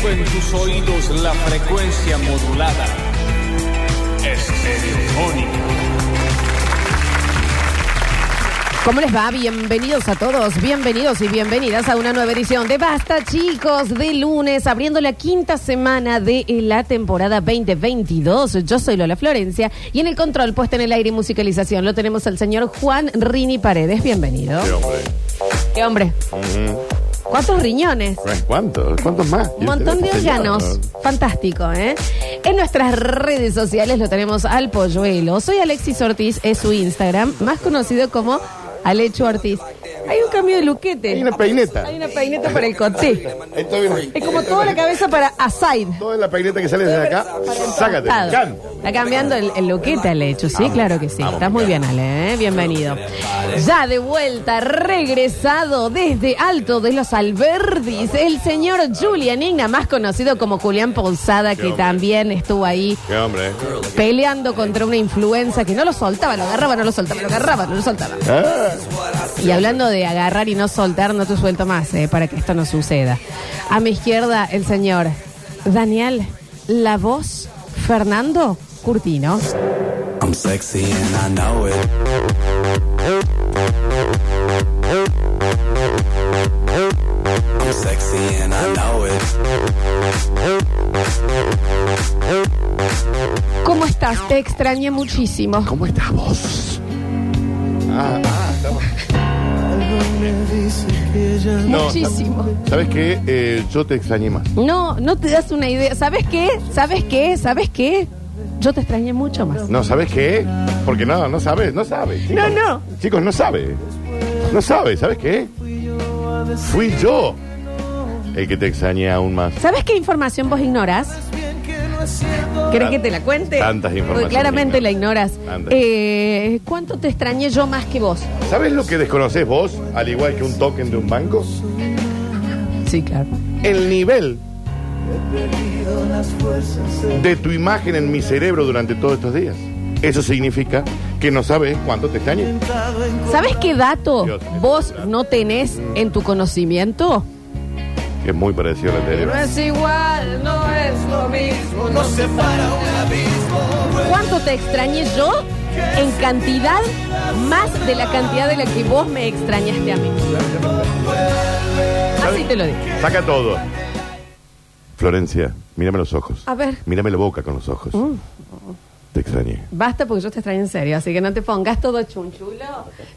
Poniendo en tus oídos la frecuencia modulada. Estereofónica. ¿Cómo les va? Bienvenidos a todos, bienvenidos y bienvenidas a una nueva edición de Basta, chicos, de lunes, abriendo la quinta semana de la temporada 2022. Yo soy Lola Florencia y en el control, puesta en el aire y musicalización, lo tenemos al señor Juan Rini Paredes. Bienvenido. Sí, hombre. ¿Qué hombre? ¿Cuántos riñones? ¿Cuántos? ¿Cuántos más? Un montón de llanos. Fantástico, ¿eh? En nuestras redes sociales lo tenemos al polluelo. Soy Alexis Ortiz, es su Instagram, más conocido como Alechu Ortiz. De luquete. Hay una peineta. Hay una peineta para el viene- Es como toda la cabeza para aside. Toda la peineta que sale desde acá, sácate. Can. Está cambiando el, el luquete, Alechu. Sí, claro que sí. Estás muy bien, Ale. ¿eh? Bienvenido. Ya de vuelta, regresado desde Alto de los Alberdis, el señor Julian Igna, más conocido como Julián Ponzada, que también estuvo ahí Qué hombre. peleando contra una influenza que no lo soltaba, lo agarraba, no lo soltaba, lo agarraba, no lo soltaba. Ah, Y hablando de agarrar y no soltar, no te suelto más, eh, para que esto no suceda. A mi izquierda, el señor Daniel, la voz, Fernando Curtino. I'm sexy and I know it. I'm sexy and I know it. ¿Cómo estás? Te extrañé muchísimo. ¿Cómo estás vos? Ah, ah, No, Muchísimo. ¿Sabes qué? Eh, yo te extrañé más. No, no te das una idea. ¿Sabes qué? ¿Sabes qué? ¿Sabes qué? Yo te extrañé mucho más. No, ¿sabes qué? Porque no, no sabes, no sabes. chicos. No, no. Chicos, no sabe. No sabe, ¿sabes qué? Fui yo el que te extrañé aún más. ¿Sabes qué información vos ignoras? ¿Querés que te la cuente? Tantas Porque claramente la ignoras. Tantas. Eh, ¿Cuánto te extrañé yo más que vos? ¿Sabes lo que desconoces vos, al igual que un token de un banco? Sí, claro. el nivel de tu imagen en mi cerebro durante todos estos días. Eso significa que no sabes cuánto te extrañé. ¿Sabes qué dato Dios. vos no tenés en tu conocimiento? Es muy parecido al anterior. es igual, no es lo mismo, no separa un abismo. ¿Cuánto te extrañé yo? En cantidad más de la cantidad de la que vos me extrañaste a mí. Así te lo digo. Saca todo. Florencia, mírame los ojos. A ver. Mírame la boca con los ojos. Te extrañé. Basta porque yo te extraño en serio, así que no te pongas todo chunchulo.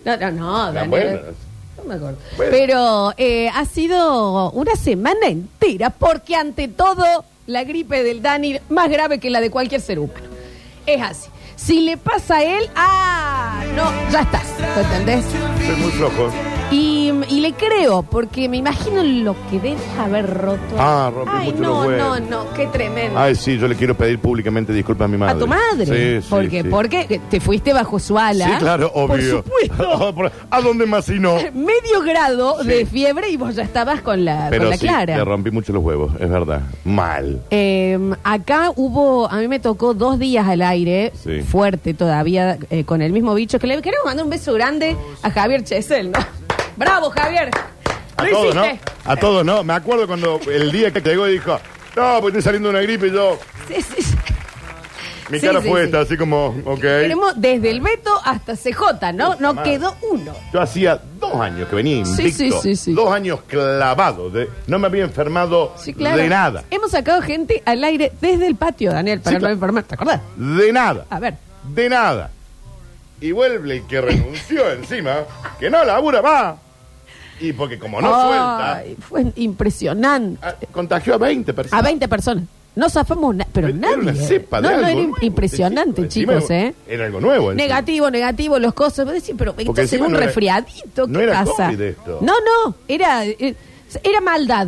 No, no, no, Ah, Daniel. No me acuerdo. Bueno. Pero eh, ha sido una semana entera porque ante todo la gripe del Dani más grave que la de cualquier ser humano. Es así. Si le pasa a él, ah, no, ya estás, ¿te entendés? Soy muy flojo. Y, y le creo, porque me imagino lo que debes haber roto. Ah, Ay, mucho no, huevos. no, no, qué tremendo. Ay, sí, yo le quiero pedir públicamente disculpas a mi madre. a tu madre. Sí, sí, porque, sí. porque te fuiste bajo su ala. Sí, claro, obvio. Por supuesto. Por- ¿A dónde más si no? Medio grado de fiebre y vos ya estabas con la, con Pero la sí, clara. le rompí mucho los huevos, es verdad. Mal. Eh, acá hubo, a mí me tocó dos días al aire, fuerte todavía, eh, con el mismo bicho, que le queremos mandar un beso grande a Javier Chesel, ¿no? ¡Bravo, Javier! A ¡Lo todos, ¿no? hiciste! A todos, ¿no? Me acuerdo cuando el día que llegó y dijo, no, pues estoy saliendo de una gripe y yo, Sí, sí, sí. mi Sí, cara sí, fue sí. esta, así como, ok. Tenemos desde el Beto hasta CJ, ¿no? No quedó uno. Yo hacía dos años que venía Sí, invicto. sí, sí, sí. Dos años clavado. De, no me había enfermado Sí, claro. de nada. Hemos sacado gente al aire desde el patio, Daniel, para Sí, no claro. enfermar. ¿Te acordás? De nada. A ver. De nada. Y vuelve el que renunció encima, que no labura más. Y porque como no suelta, Ay, Fue impresionante. ah, contagió a 20 personas. A 20 personas. No zafamos, na- pero Era nadie. una cepa de no, no, algo era nuevo. impresionante, chicos, ¿eh? Era algo nuevo. encima. Negativo, negativo, los cosas. Vos decís, pero esto es encima un no era- resfriadito, ¿qué no era pasa? COVID esto. No, no, era, eh, era maldad.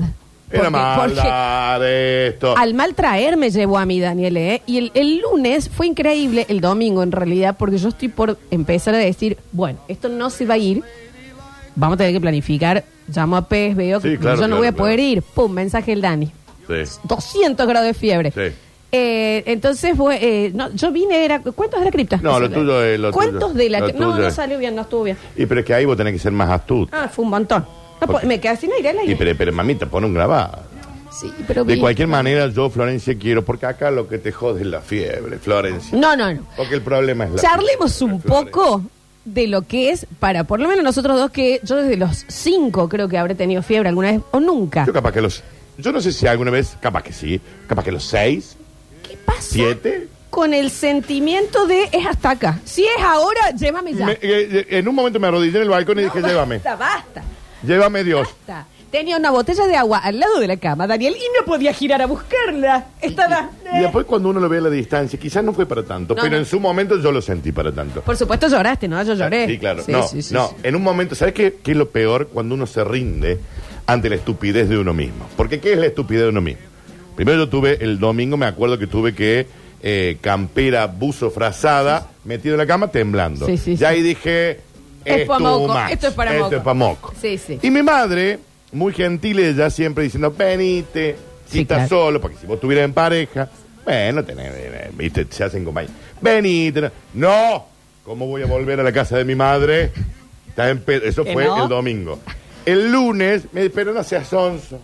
Era maldad de esto. Al mal traer me llevó a mí, Daniel, ¿eh? Y el, el lunes fue increíble, el domingo en realidad, porque yo estoy por empezar a decir, bueno, esto no se va a ir, vamos a tener que planificar. Llamo a Pez, veo que Sí, claro, yo no claro, voy a poder ir. Pum, mensaje el Dani. Sí. 200 grados de fiebre. Sí. Eh, entonces, fue, eh, no, yo vine, era. ¿Cuentos de la cripta? No, lo tuyo es lo Cuentos tuyo. de la Lo cripta. No, tuyo no es- salió bien, no estuvo bien. Y pero es que ahí vos tenés que ser más astuto. Ah, fue un montón. No, po- me quedé sin aire al Y aire. pero, pero mamita, pon un grabado. Sí, pero De cualquier manera, yo, Florencia, quiero, porque acá lo que te jode es la fiebre, Florencia. No, no, no. Porque el problema es la Charlemos fiebre, un Florencia. poco de lo que es para, por lo menos nosotros dos, que yo desde los cinco creo que habré tenido fiebre alguna vez o nunca. Yo capaz que los... Yo no sé si alguna vez, capaz que sí, capaz que los seis, ¿Qué pasa siete... con el sentimiento de es hasta acá? Si es ahora, llévame ya. Me- eh, eh, en un momento me arrodillé en el balcón y dije, llévame, Basta, basta, llévame Dios. basta. Tenía una botella de agua al lado de la cama, Daniel, y no podía girar a buscarla. Estaba... Y después cuando uno lo ve a la distancia, quizás no fue para tanto, No, pero no. en su momento yo lo sentí para tanto. Por supuesto lloraste, ¿no? Yo lloré. Sí, claro. No, no. En un momento, ¿sabes qué, qué es lo peor cuando uno se rinde ante la estupidez de uno mismo? Porque ¿qué es la estupidez de uno mismo? Primero yo tuve, el domingo me acuerdo que tuve que eh, campera, buzo, frazada, metido en la cama temblando. Sí, sí, ya sí. ahí dije, Es pa' too moco, esto es para esto moco. es pa' moco. Sí, sí. Y mi madre, muy gentil ella, siempre diciendo, venite, si Sí, estás claro. solo, porque si vos estuvieras en pareja, bueno, tenés, eh, viste, se hacen compañía. Venite, no, ¿cómo voy a volver a la casa de mi madre? Estás en pe- Eso ¿Que fue no? el domingo. El lunes, me dice, pero no seas sonso.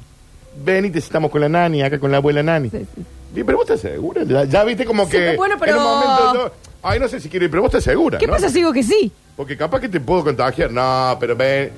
Venite, si estamos con la nani, acá con la abuela nani. Sí, sí. Y, pero vos estás segura, ya, ya viste como Sí, que bueno, pero- en un momento yo, ay, no sé si quiero ir, pero vos estás segura, ¿Qué ¿no? pasa si digo que sí? Porque capaz que te puedo contagiar. No, pero ven.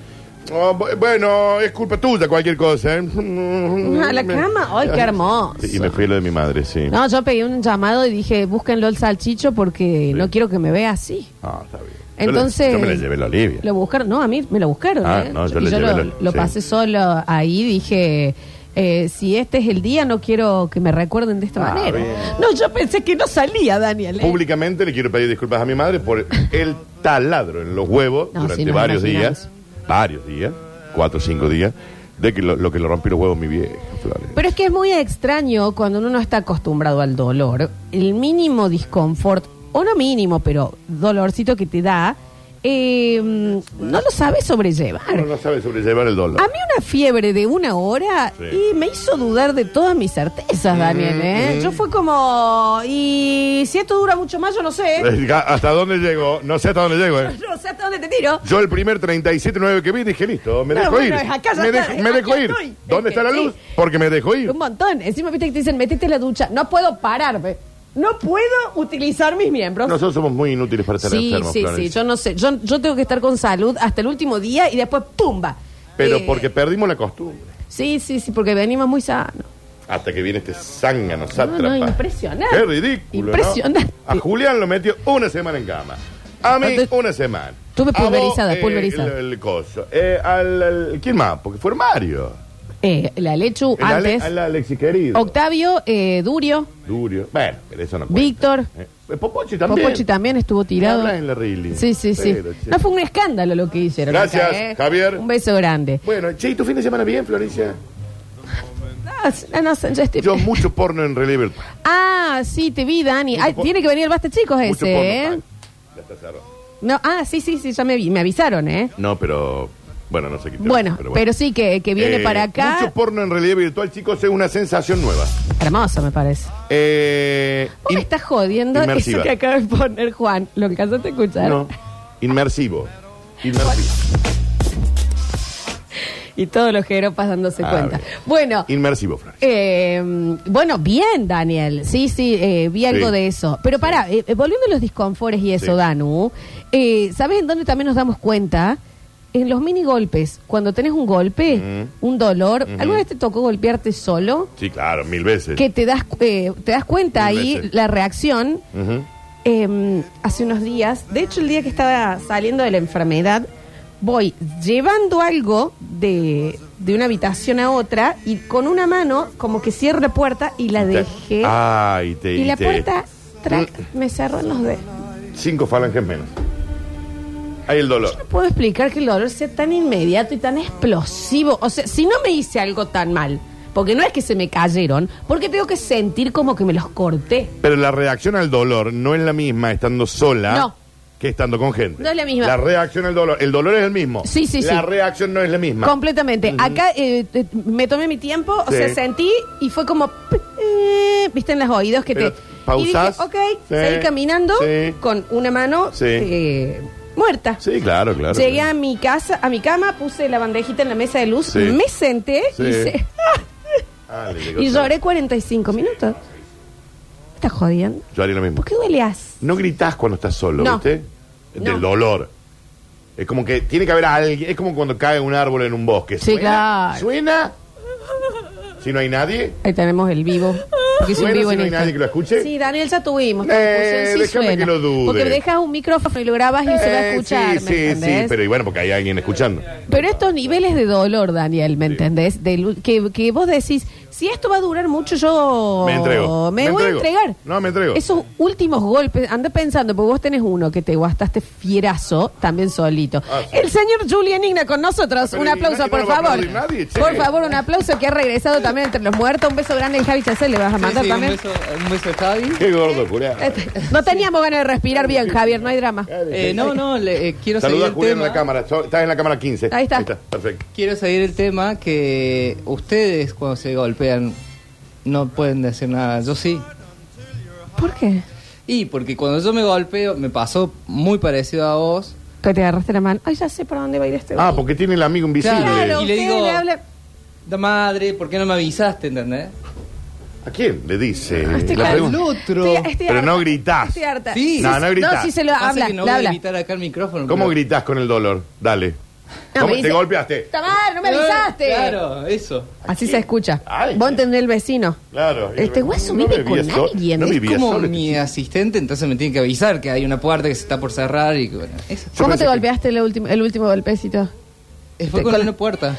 Oh, bu- bueno, es culpa tuya cualquier cosa. ¿eh? ¿A la cama? ¡Ay, qué hermoso! Y me fui a lo de mi madre, sí. No, yo pedí un llamado y dije, búsquenlo el salchicho porque no quiero que me vea así. Ah, está bien. Entonces... Yo, le- yo me la llevé a la Olivia. Lo buscaron, no, a mí me lo buscaron. Ah, ¿eh? no, yo y le yo llevé lo, lo- lo sí. pasé solo ahí, dije, eh, si este es el día, no quiero que me recuerden de esta Ah, manera. bien. No, yo pensé que no salía, Daniel. ¿eh? Públicamente le quiero pedir disculpas a mi madre por el taladro en los huevos No, durante sí, nos varios imaginamos. días. Varios días. Cuatro o cinco días. De que lo, lo que le rompió los huevos mi vieja, Flores. Pero es que es muy extraño cuando uno no está acostumbrado al dolor. El mínimo disconfort, o no mínimo, pero dolorcito que te da, eh, no lo sabes sobrellevar. No sabe sobrellevar el dolor. A mí una fiebre de una hora Sí. y me hizo dudar de todas mis certezas, Daniel. ¿eh? mm. Yo fue como, y si esto dura mucho más, yo no sé. ¿Hasta dónde llego? No sé hasta dónde llego, ¿eh? Yo no sé hasta dónde te tiro. Yo el primer 37.9 que vi dije, listo, me No, dejo bueno, ir. acá ya me, dejo ir. estoy. ¿Dónde Es está que la sí. luz? Porque me dejo ir. Un montón. Encima viste que te dicen, metete la ducha. No puedo pararme. No puedo utilizar mis miembros. Nosotros somos muy inútiles para estar sí, enfermos, sí, sí. Florencia. Yo no sé. Yo, yo tengo que estar con salud hasta el último día y después ¡pumba! Pero Eh, porque perdimos la costumbre. Sí, sí, sí, porque venimos muy sanos. Hasta que viene este zángano, sátrapa. no, impresionante. Qué ridículo, ¿no? Impresionante. A Julián lo metió una semana en cama. A mí, Entonces, una semana. tuve A vos, pulverizada, eh, pulverizada. El, el coso. Eh, al, al- ¿Quién más? Porque fue Mario. Eh, la Lechu El Ale- antes. al Alexi querido. Octavio, eh, Durio, Durio. Bueno, pero eso no cuenta. Víctor. Eh, Popochi también. Popochi también estuvo tirado. Habla en la. Sí, sí, sí. Pero, che. No fue un escándalo lo que hicieron. Gracias, ¿eh? Javier. Un beso grande. Bueno, che, ¿y tu fin de semana bien, Florencia? Ah, no, no, yo estoy- Yo mucho porno en relieve virtual. Ah, sí, te vi, Dani. Mucho Ay, por- tiene que venir el Basta Chicos Mucho ese, porno. ¿eh? Ya está cerrado. No, ah, sí, sí, sí, ya me, vi- me avisaron, ¿eh? No, pero... Bueno, no sé qué Bueno, pero, sí que, que viene Eh, para acá. Mucho porno en relieve virtual, chicos, es una sensación nueva. Hermoso, me parece. Eh, Vos me estás jodiendo inmersiva. eso que acaba de poner Juan. ¿Lo alcanzaste a escuchar? No, inmersivo. Inmersivo. Y todos los jeropas dándose Ah, cuenta. bien. Bueno, Inmersivo, Flores. Eh, bueno, bien, Daniel. Sí, sí, eh, vi algo Sí. de eso. Pero para, volviendo a los disconfortes y eso, Sí. Danu, eh, ¿sabes en dónde también nos damos cuenta? En los mini golpes. Cuando tenés un golpe, un dolor, Ujú. ¿alguna vez te tocó golpearte solo? Sí, claro, mil veces. Que te das, eh, te das cuenta Mil ahí veces. la reacción. Ujú. Eh, hace unos días, de hecho el día que estaba saliendo de la enfermedad, voy llevando algo de, de una habitación a otra y con una mano como que cierro la puerta y la dejé. Ay, te y la te- puerta trac, Mm. me cerró en los dedos. Cinco falanges menos. El dolor. No puedo explicar que el dolor sea tan inmediato y tan explosivo. O sea, si no me hice algo tan mal, porque no es que se me cayeron, porque tengo que sentir como que me los corté. Pero la reacción al dolor no es la misma estando sola No. que estando con gente. No es la misma. La reacción al dolor. El dolor es el mismo. Sí, sí, La sí. reacción no es la misma. Completamente. Acá eh, eh, me tomé mi tiempo, o Sí. sea, sentí y fue como, eh, viste en los oídos que Pero te... pausás. Y dije, ok, Sí. seguí caminando Sí. con una mano Sí. eh, muerta. Sí, claro, claro. Llegué a mi casa, a mi cama, puse la bandejita en la mesa de luz, Sí. me senté Sí. y hice... Ah, Y lloré 45 minutos. ¿Estás jodiendo? Yo haría lo mismo. ¿Por qué dueleas? No gritás cuando estás solo, No. ¿viste? No. Del dolor. Es como que tiene que haber alguien. Es como cuando cae un árbol en un bosque. Sí, claro. ¿Suena? Si no hay nadie. Ahí tenemos el vivo. Porque es un ¿Suena vivo si en no hay nadie que lo escuche? Sí, Daniel, ya tuvimos. Eh, Sí déjame suena. que lo dude. Porque dejas un micrófono y lo grabas y se va a Eh, escuchar, sí, ¿me sí, entendés? sí, pero y bueno, porque hay alguien escuchando. Pero estos niveles de dolor, Daniel, ¿me entendés? Del- que, que vos decís, si esto va a durar mucho, yo Me entrego. me Me voy entrego. a entregar. No, me entrego. Esos últimos golpes, anda pensando, porque vos tenés uno que te guastaste fierazo, también solito. Ah, sí. El señor Julian Igna con nosotros. Pero un aplauso, por no favor. nadie, che. por favor, un aplauso que ha regresado también entre los muertos. Un beso grande al Javi Chacel, le vas a mandar sí, un también. beso, un beso a Javi. Qué gordo, Julián. Este, No teníamos ganas de respirar bien, Javier, no hay drama. Eh, no, no, le, eh, quiero Saluda a seguir el Julián en la cámara. Estás en la cámara 15. Ahí está. Perfecto. Quiero seguir el tema que ustedes cuando se golpean no pueden decir nada. Yo sí. ¿Por qué? Y porque cuando yo me golpeo, me pasó muy parecido a vos. Que te agarraste la mano. Ay, ya sé por dónde va a ir este. Ah, porque tiene el amigo invisible. Claro. Y le digo- habla- Da madre, ¿por qué no me avisaste, entendés? ¿A quién le dice? Estoy La pregunta. Al otro. Estoy- estoy Pero harta. no gritás. Estoy harta. Sí. No, no gritás. No, sí se lo Pasa habla. que no le voy a habla. gritar acá el micrófono. ¿Cómo pero- gritás con el dolor? Dale. No, ¿Cómo me te golpeaste? Tamar, no me avisaste. Claro, eso. Así se escucha. Ay. Vos entendés el vecino. Claro. Este guaso No vive con sol- alguien. No Es vivía como solo. mi asistente, entonces me tiene que avisar que hay una puerta que se está por cerrar y que, bueno, eso. Yo ¿Cómo pensé te que- golpeaste el último, el último golpecito? Eh, Fue con con- una puerta.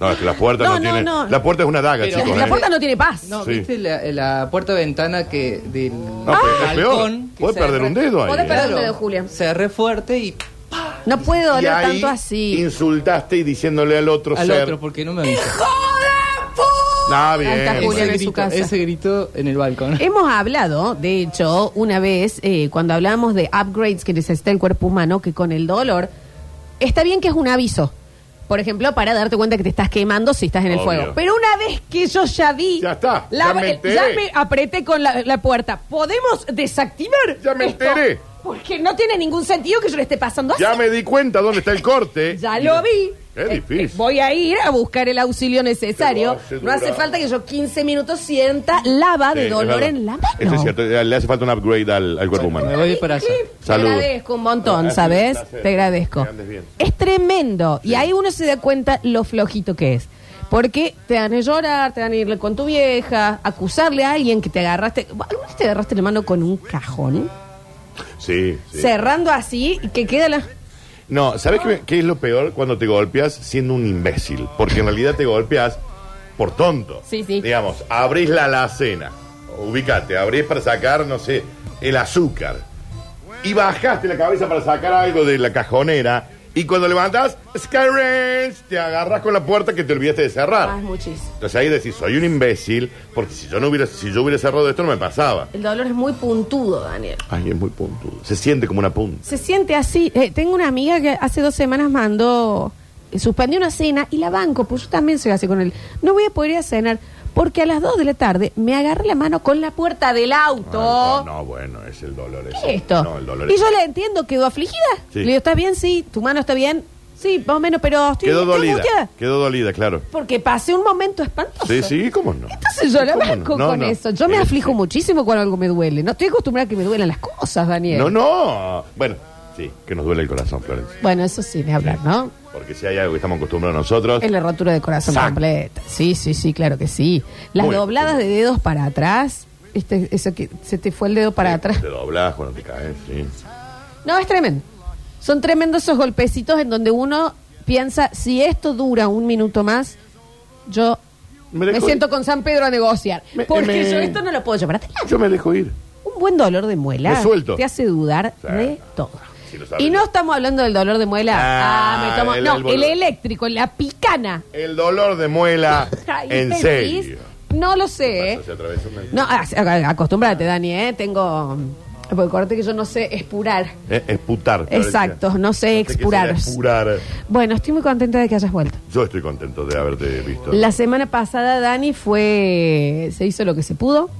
No, es que la puerta No, no, no, tiene. no. La puerta es una daga, Pero- chicos. La ¿eh? puerta no tiene paz. No, Sí. ¿viste la, la puerta-ventana que del No, pero es peor. balcón? que Puedes se perder re- un dedo ahí. Podés ¿eh? perder un dedo, Julián. Cerré fuerte y No Y doler ahí tanto así. Insultaste y diciéndole al otro al ser. otro porque no me avisó. No, bien. Ahí está bueno. Julián Ese en su grito, casa. ese grito en el balcón. Hemos hablado, de hecho, una vez, eh, cuando hablamos de upgrades que necesita el cuerpo humano, que con el dolor, está bien que es un aviso. Por ejemplo, para darte cuenta que te estás quemando si estás en el Obvio. fuego. Pero una vez que yo ya vi. Ya está, la- ya me enteré. ya me apreté con la, la puerta. ¿Podemos desactivar? Ya me esto? enteré. Porque no tiene ningún sentido que yo le esté pasando así. Ya me di cuenta dónde está el corte. Ya lo vi. Qué Eh, difícil. eh, voy a ir a buscar el auxilio necesario. Hace No hace falta que yo 15 minutos sienta lava Sí, de es dolor verdad. en la mano. Eso es cierto. Le hace falta un upgrade al, al cuerpo humano. Me voy para allá. Te Salud. agradezco un montón, ¿sabes? placer. Te agradezco. Que andes bien. Es tremendo. Y ahí uno se da cuenta lo flojito que es. Porque te van a llorar, te van a ir con tu vieja, acusarle a alguien que te agarraste. ¿Alguna vez te agarraste la mano con un cajón? Sí, sí. Cerrando así y que queda la. No, ¿sabes qué, qué es lo peor cuando te golpeas siendo un imbécil? Porque en realidad te golpeas por tonto. Sí, sí. Digamos, abrís la alacena, ubicate, abrís para sacar, no sé, el azúcar. Y bajaste la cabeza para sacar algo de la cajonera. Y cuando levantas, Skyrange, te agarras con la puerta que te olvidaste de cerrar. Ah, es muchísimo. Entonces ahí decís, soy un imbécil, porque si yo no hubiera, si yo hubiera cerrado esto no me pasaba. El dolor es muy puntudo, Daniel. Ay, es muy puntudo. Se siente como una punta. Se siente así. Eh, tengo una amiga que hace dos semanas mandó, eh, suspendió una cena y la banco, pues yo también soy así con él. No voy a poder ir a cenar porque a las dos de la tarde me agarré la mano con la puerta del auto. Ah, no, no, bueno, es el dolor ese. ¿Qué es esto? No, el dolor y es- yo le entiendo, quedó afligida. Sí. Le digo, ¿estás bien? Sí. ¿Tu mano está bien? Sí, más o menos, pero estoy, Quedó dolida. angustiada. Quedó dolida, claro. Porque pasé un momento espantoso. Sí, sí, ¿cómo no? Entonces yo la ¿Cómo banco no? No, con no. eso. Yo me aflijo muchísimo cuando algo me duele. No estoy acostumbrada a que me duelan las cosas, Daniel. No, no. Bueno, sí, que nos duele el corazón, Florencia. Bueno, eso sí, de hablar, ¿no? Porque si hay algo que estamos acostumbrados nosotros. Es la rotura de corazón completa. Sí, sí, sí, claro que sí. Las Muy dobladas de dedos para atrás. ¿viste? Eso que se te fue el dedo para Sí, atrás. Te doblas cuando te caes, sí. No, es tremendo. Son tremendos esos golpecitos en donde uno piensa, si esto dura un minuto más, yo Me siento ir. con San Pedro a negociar. Me- porque me- yo esto no lo puedo llevar. Yo me dejo ir. Un buen dolor de muela Me suelto. te hace dudar de todo. Sí, lo sabes. y no estamos hablando del dolor de muela. Ah, Ah, me tomo- el- no, el el, boludo. eléctrico, la picana. El dolor de muela. Ay, en serio. No lo sé. Pasa, se atravesó una- No, a- a- acostúmbrate, Dani, ¿eh? Tengo. Porque acuérdate que yo no sé expurar. Eh, Esputar. Florencia. Exacto, no sé qué expurar. será expurar. Bueno, estoy muy contenta de que hayas vuelto. Yo estoy contento de haberte visto. La semana pasada, Dani, fue. Se hizo lo que se pudo.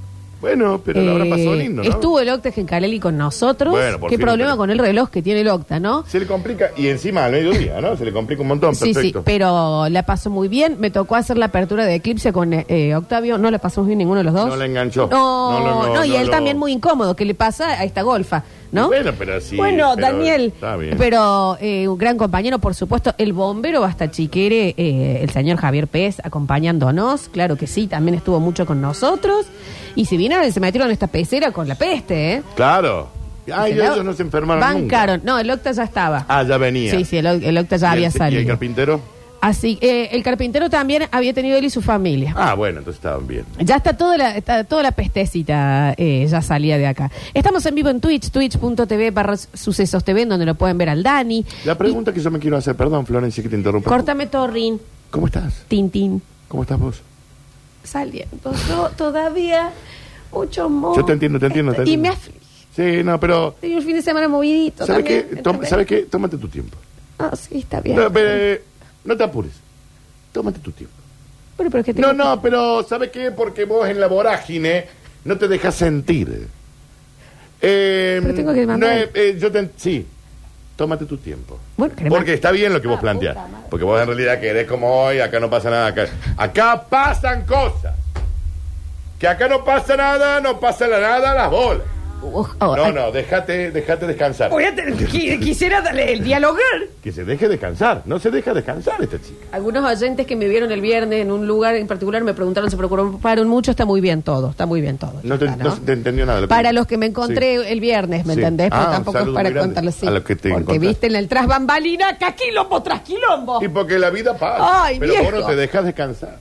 Bueno, pero la habrá pasado Eh, lindo, ¿no? Estuvo el Octa Gencaleli con nosotros. Bueno, por Qué fin, problema pero- con el reloj que tiene el Octa, ¿no? Se le complica, y encima al mediodía, ¿no? Se le complica un montón, Sí, sí, perfecto. pero la pasó muy bien. Me tocó hacer la apertura de Eclipse con eh, Octavio. No la pasamos bien ninguno de los dos. No la enganchó. No, No, no, no, no, y no él lo- también muy incómodo. ¿Qué le pasa a esta golfa? ¿No? Bueno, pero sí, Bueno, pero Daniel. está bien. Pero eh, un gran compañero, por supuesto. El bombero hasta chiquere, eh, el señor Javier Pérez, acompañándonos. Claro que sí, también estuvo mucho con nosotros. Y si vinieron, se metieron en esta pecera con la peste, ¿eh? Claro. Ay, ellos no se enfermaron Bancaron. nunca. No, el Octa ya estaba. Ah, ya venía. Sí, sí, el, el Octa ya ¿Y había el- ¿Y salido. el carpintero? Así, eh, el carpintero también había tenido él y su familia. Ah, bueno, entonces estaban bien. Ya está toda la, está toda la pestecita, eh, ya salía de acá. Estamos en vivo en Twitch, twitch.tv barra sucesos TV, donde lo pueden ver al Dani. La pregunta que yo me quiero hacer, perdón, Florencia, que te interrumpa. Córtame Torrin, ¿Cómo estás? Tintín. ¿Cómo estás vos? Saliendo yo todavía mucho more. Yo te entiendo, te entiendo, te Y entiendo. me aflige. Sí, no, pero... Tengo un fin de semana movidito. ¿Sabes qué? ¿Sabes qué? Tómate tu tiempo. Ah, sí, está bien. No, pero, no te apures. Tómate tu tiempo. Pero, pero que No, tengo- no, pero ¿sabes qué? Porque vos en la vorágine no te dejas sentir. Eh, Pero tengo que mandar- no, eh, eh, yo te, sí, tómate tu tiempo. Bueno, Porque está bien lo que vos Ah, planteás. puta madre. Porque vos en realidad querés como hoy, acá no pasa nada. Acá, acá pasan cosas. Que acá no pasa nada, no pasa la nada a las bolas. Oh, No, ay, no, déjate, déjate descansar. voy a tener- qui- quisiera darle el dialogar. Que se deje descansar. No se deja descansar esta chica. Algunos oyentes que me vieron el viernes en un lugar en particular me preguntaron, se preocuparon mucho, está muy bien todo, está muy bien todo. No te, Está, no se te entendió nada. de lo que- Para los que me encontré Sí. el viernes, ¿me Sí. entendés? Pero Ah, un tampoco es saludo para muy grande así. a los que te Porque encontraste. viste en el tras bambalina, que quilombo tras quilombo. Y porque la vida pasa. Ay, pero vos viejo. no te dejas descansar.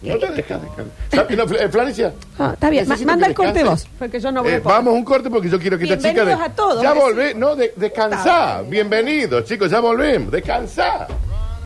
No te dejas descansar. Fl- eh, Florencia. Ah, está bien, ma- necesito manda que el corte descanses. vos, porque yo no voy a Eh, poder. Vamos a un corte porque yo quiero que esta chica. Bienvenidos a todos, Ya volvé. No, de, descansá. Bienvenidos, chicos, ya volvemos. Descansá.